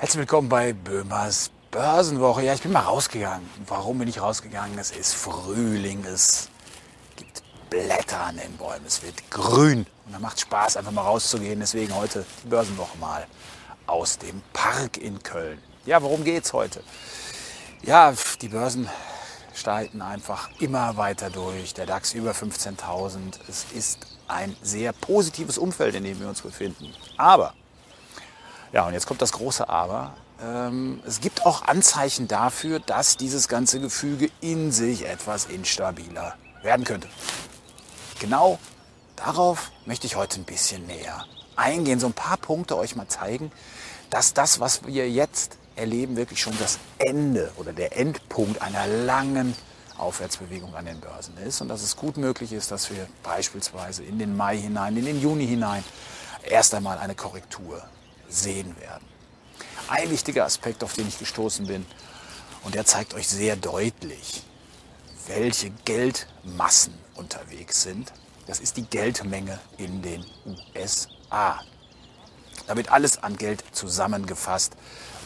Herzlich willkommen bei Böhmers Börsenwoche. Ja, ich bin mal rausgegangen. Warum bin ich rausgegangen? Es ist Frühling, es gibt Blätter an den Bäumen, es wird grün. Und da macht Spaß, einfach mal rauszugehen. Deswegen heute die Börsenwoche mal aus dem Park in Köln. Ja, worum geht's heute? Ja, die Börsen steigen einfach immer weiter durch. Der DAX über 15.000. Es ist ein sehr positives Umfeld, in dem wir uns befinden. Aber ja, und jetzt kommt das große Aber. Ähm, es gibt auch Anzeichen dafür, dass dieses ganze Gefüge in sich etwas instabiler werden könnte. Genau darauf möchte ich heute ein bisschen näher eingehen, so ein paar Punkte euch mal zeigen, dass das, was wir jetzt erleben, wirklich schon das Ende oder der Endpunkt einer langen Aufwärtsbewegung an den Börsen ist und dass es gut möglich ist, dass wir beispielsweise in den Mai hinein, in den Juni hinein erst einmal eine Korrektur sehen werden. Ein wichtiger Aspekt, auf den ich gestoßen bin, und der zeigt euch sehr deutlich, welche Geldmassen unterwegs sind. Das ist die Geldmenge in den USA. Da wird alles an Geld zusammengefasst,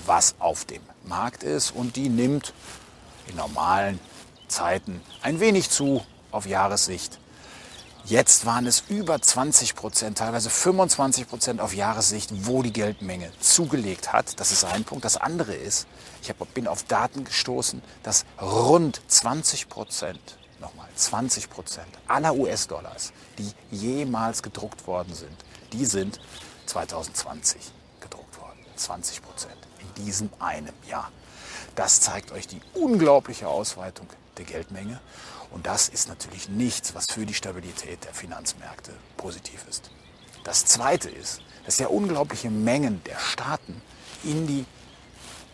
was auf dem Markt ist und die nimmt in normalen Zeiten ein wenig zu auf Jahressicht. Jetzt waren es über 20 Prozent, teilweise 25 Prozent auf Jahressicht, wo die Geldmenge zugelegt hat. Das ist ein Punkt. Das andere ist, ich hab, bin auf Daten gestoßen, dass rund 20 Prozent, nochmal 20 Prozent aller US-Dollars, die jemals gedruckt worden sind, die sind 2020 gedruckt worden. 20 Prozent in diesem einem Jahr. Das zeigt euch die unglaubliche Ausweitung der Geldmenge. Und das ist natürlich nichts, was für die Stabilität der Finanzmärkte positiv ist. Das Zweite ist, dass ja unglaubliche Mengen der Staaten in die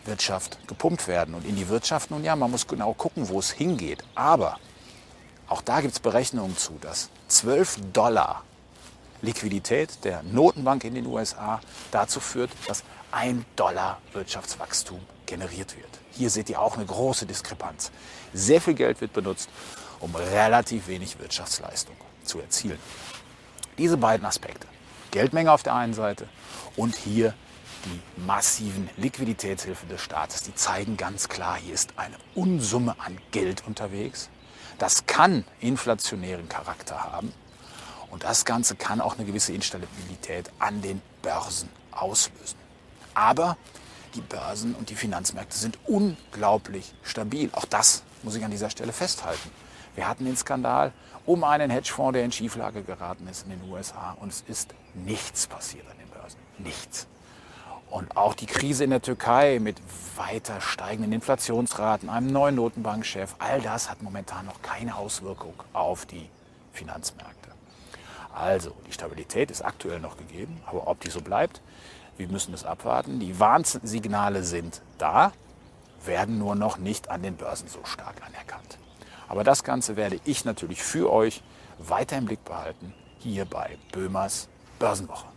Wirtschaft gepumpt werden. Und in die Wirtschaft, nun ja, man muss genau gucken, wo es hingeht. Aber auch da gibt es Berechnungen zu, dass 12 Dollar Liquidität der Notenbank in den USA dazu führt, dass ein Dollar Wirtschaftswachstum generiert wird. Hier seht ihr auch eine große Diskrepanz. Sehr viel Geld wird benutzt, um relativ wenig Wirtschaftsleistung zu erzielen. Diese beiden Aspekte, Geldmenge auf der einen Seite und hier die massiven Liquiditätshilfen des Staates, die zeigen ganz klar, hier ist eine Unsumme an Geld unterwegs. Das kann inflationären Charakter haben und das Ganze kann auch eine gewisse Instabilität an den Börsen auslösen. Aber die Börsen und die Finanzmärkte sind unglaublich stabil. Auch das muss ich an dieser Stelle festhalten. Wir hatten den Skandal um einen Hedgefonds, der in Schieflage geraten ist in den USA und es ist nichts passiert an den Börsen. Nichts. Und auch die Krise in der Türkei mit weiter steigenden Inflationsraten, einem neuen Notenbankchef, all das hat momentan noch keine Auswirkung auf die Finanzmärkte. Also, die Stabilität ist aktuell noch gegeben, aber ob die so bleibt, wir müssen es abwarten. Die Warnsignale sind da, werden nur noch nicht an den Börsen so stark anerkannt. Aber das Ganze werde ich natürlich für euch weiter im Blick behalten, hier bei Böhmers Börsenwoche.